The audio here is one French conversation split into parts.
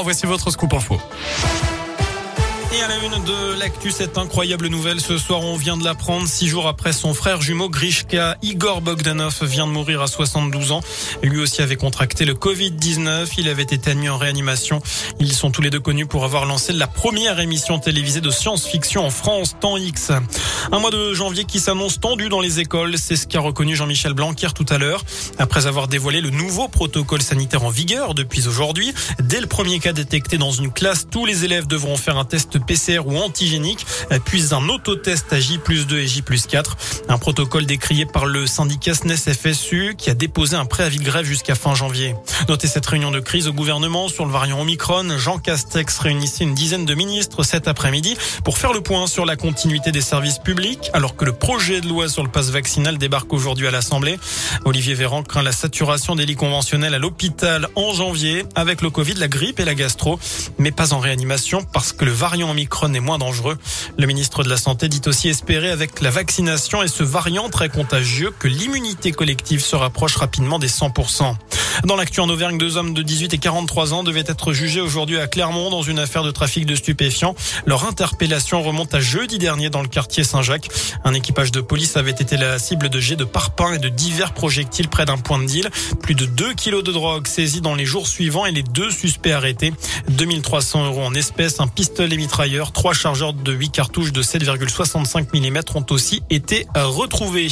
Voici votre scoop info. Et à la une de l'actu, cette incroyable nouvelle. Ce soir, on vient de l'apprendre. Six jours après son frère jumeau Grishka, Igor Bogdanov vient de mourir à 72 ans. Lui aussi avait contracté le Covid-19. Il avait été admis en réanimation. Ils sont tous les deux connus pour avoir lancé la première émission télévisée de science-fiction en France, Temps X. Un mois de janvier qui s'annonce tendu dans les écoles. C'est ce qu'a reconnu Jean-Michel Blanquer tout à l'heure. Après avoir dévoilé le nouveau protocole sanitaire en vigueur depuis aujourd'hui, dès le premier cas détecté dans une classe, tous les élèves devront faire un test PCR ou antigénique, puis un autotest à J plus 2 et J plus 4. Un protocole décrié par le syndicat SNES FSU qui a déposé un préavis de grève jusqu'à fin janvier. Notez cette réunion de crise au gouvernement sur le variant Omicron. Jean Castex réunissait une dizaine de ministres cet après-midi pour faire le point sur la continuité des services publics alors que le projet de loi sur le passe vaccinal débarque aujourd'hui à l'Assemblée. Olivier Véran craint la saturation des lits conventionnels à l'hôpital en janvier avec le Covid, la grippe et la gastro, mais pas en réanimation parce que le variant Omicron est moins dangereux. Le ministre de la Santé dit aussi espérer avec la vaccination et ce variant très contagieux que l'immunité collective se rapproche rapidement des 100%. Dans l'actu en Auvergne, deux hommes de 18 et 43 ans devaient être jugés aujourd'hui à Clermont dans une affaire de trafic de stupéfiants. Leur interpellation remonte à jeudi dernier dans le quartier Saint-Jacques. Un équipage de police avait été la cible de jets de parpaings et de divers projectiles près d'un point de deal. Plus de 2 kilos de drogue saisis dans les jours suivants et les deux suspects arrêtés. 2300 euros en espèces, un pistolet mitrailleur, trois chargeurs de 8 cartouches de 7,65 mm ont aussi été retrouvés.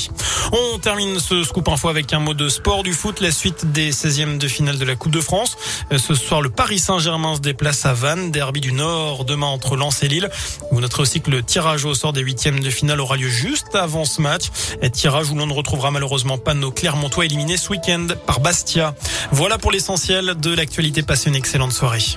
On termine ce scoop info avec un mot de sport du foot, la suite des 16 de finale de la Coupe de France. Euh, ce soir, le Paris Saint-Germain se déplace à Vannes, derby du Nord, demain entre Lens et Lille. Vous noterez aussi que le tirage au sort des huitièmes de finale aura lieu juste avant ce match. Et tirage où l'on ne retrouvera malheureusement pas nos Clermontois éliminés ce week-end par Bastia. Voilà pour l'essentiel de l'actualité. Passez une excellente soirée.